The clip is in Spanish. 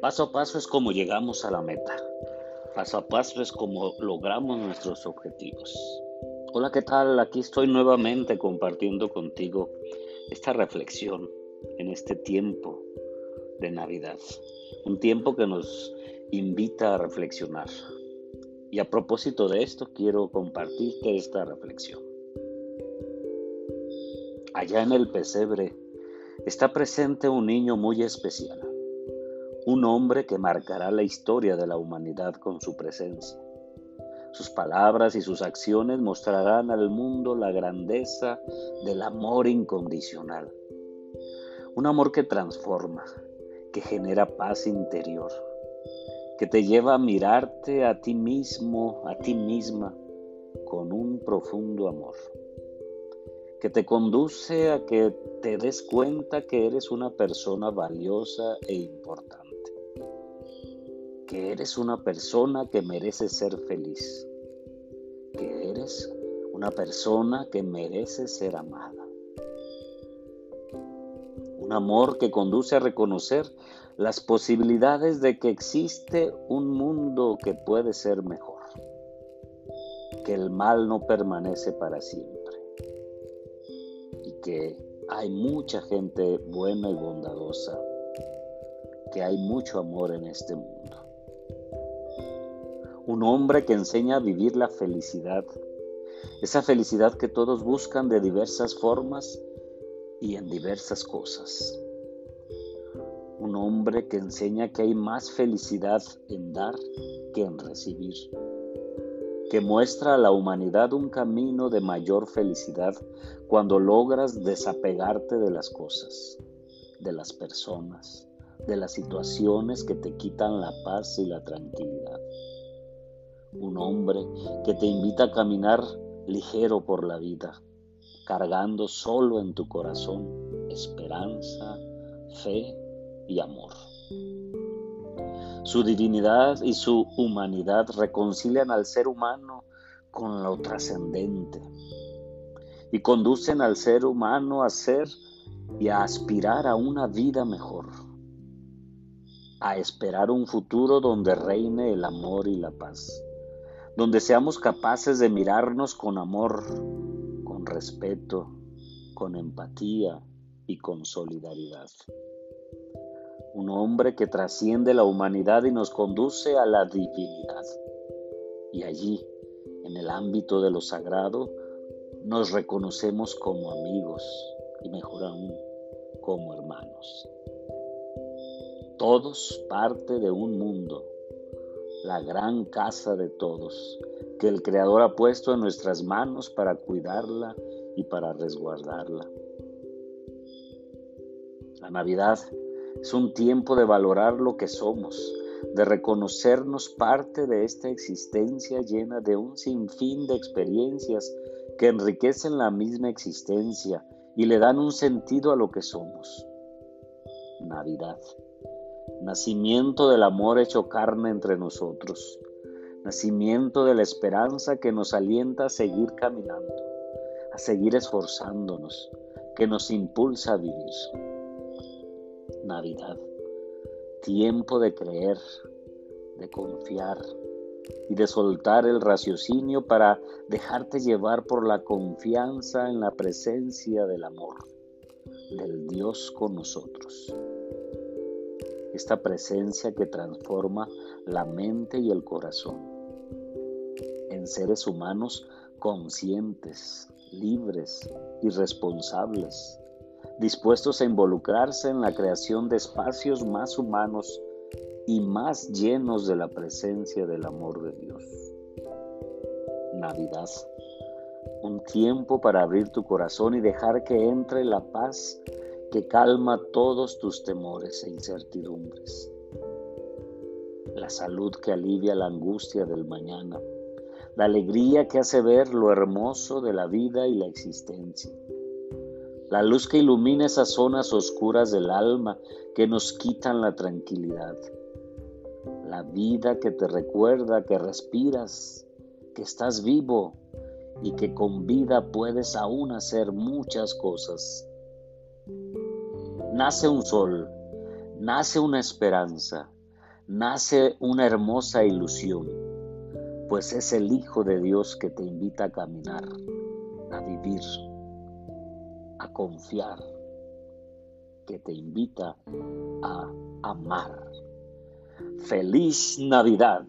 Paso a paso es como llegamos a la meta. Paso a paso es como logramos nuestros objetivos. Hola, ¿qué tal? Aquí estoy nuevamente compartiendo contigo esta reflexión en este tiempo de Navidad. Un tiempo que nos invita a reflexionar. Y a propósito de esto, quiero compartirte esta reflexión. Allá en el pesebre está presente un niño muy especial un hombre que marcará la historia de la humanidad con su presencia. Sus palabras y sus acciones mostrarán al mundo la grandeza del amor incondicional. Un amor que transforma, que genera paz interior, que te lleva a mirarte a ti mismo, a ti misma, con un profundo amor, que te conduce a que te des cuenta que eres una persona valiosa e importante. Que eres una persona que merece ser feliz, que eres una persona que merece ser amada. Un amor que conduce a reconocer las posibilidades de que existe un mundo que puede ser mejor, que el mal no permanece para siempre y que hay mucha gente buena y bondadosa, que hay mucho amor en este mundo. Un hombre que enseña a vivir la felicidad, esa felicidad que todos buscan de diversas formas y en diversas cosas. Un hombre que enseña que hay más felicidad en dar que en recibir, que muestra a la humanidad un camino de mayor felicidad cuando logras desapegarte de las cosas, de las personas, de las situaciones que te quitan la paz y la tranquilidad un hombre que te invita a caminar ligero por la vida, cargando solo en tu corazón esperanza, fe y amor. Su divinidad y su humanidad reconcilian al ser humano con lo trascendente y conducen al ser humano a ser y a aspirar a una vida mejor, a esperar un futuro donde reine el amor y la paz donde seamos capaces de mirarnos con amor, con respeto, con empatía y con solidaridad. Un hombre que trasciende la humanidad y nos conduce a la divinidad. Y allí, en el ámbito de lo sagrado, nos reconocemos como amigos y mejor aún, como hermanos. Todos parte de un mundo la gran casa de todos, que el Creador ha puesto en nuestras manos para cuidarla y para resguardarla. La Navidad es un tiempo de valorar lo que somos, de reconocernos parte de esta existencia llena de un sinfín de experiencias que enriquecen la misma existencia y le dan un sentido a lo que somos. Navidad nacimiento del amor hecho carne entre nosotros, nacimiento de la esperanza que nos alienta a seguir caminando, a seguir esforzándonos, que nos impulsa a vivir. Navidad, tiempo de creer, de confiar y de soltar el raciocinio para dejarte llevar por la confianza en la presencia del amor, del Dios con nosotros esta presencia que transforma la mente y el corazón seres humanos conscientes, libres y responsables, dispuestos a involucrarse en la creación de espacios más humanos y más llenos de la presencia del amor de Dios. Navidad, un tiempo para abrir tu corazón y dejar que entre la paz que calma todos tus temores e incertidumbres. La salud que alivia la angustia del mañana. La alegría que hace ver lo hermoso de la vida y la existencia. La luz que ilumina esas zonas oscuras del alma que nos quitan la tranquilidad. La vida que te recuerda que respiras, que estás vivo, y que con vida puedes aún hacer muchas cosas. Nace un sol, nace una esperanza, nace una hermosa ilusión, pues es el Hijo de Dios que te invita a caminar, a vivir, a confiar, que te invita a amar. Feliz Navidad.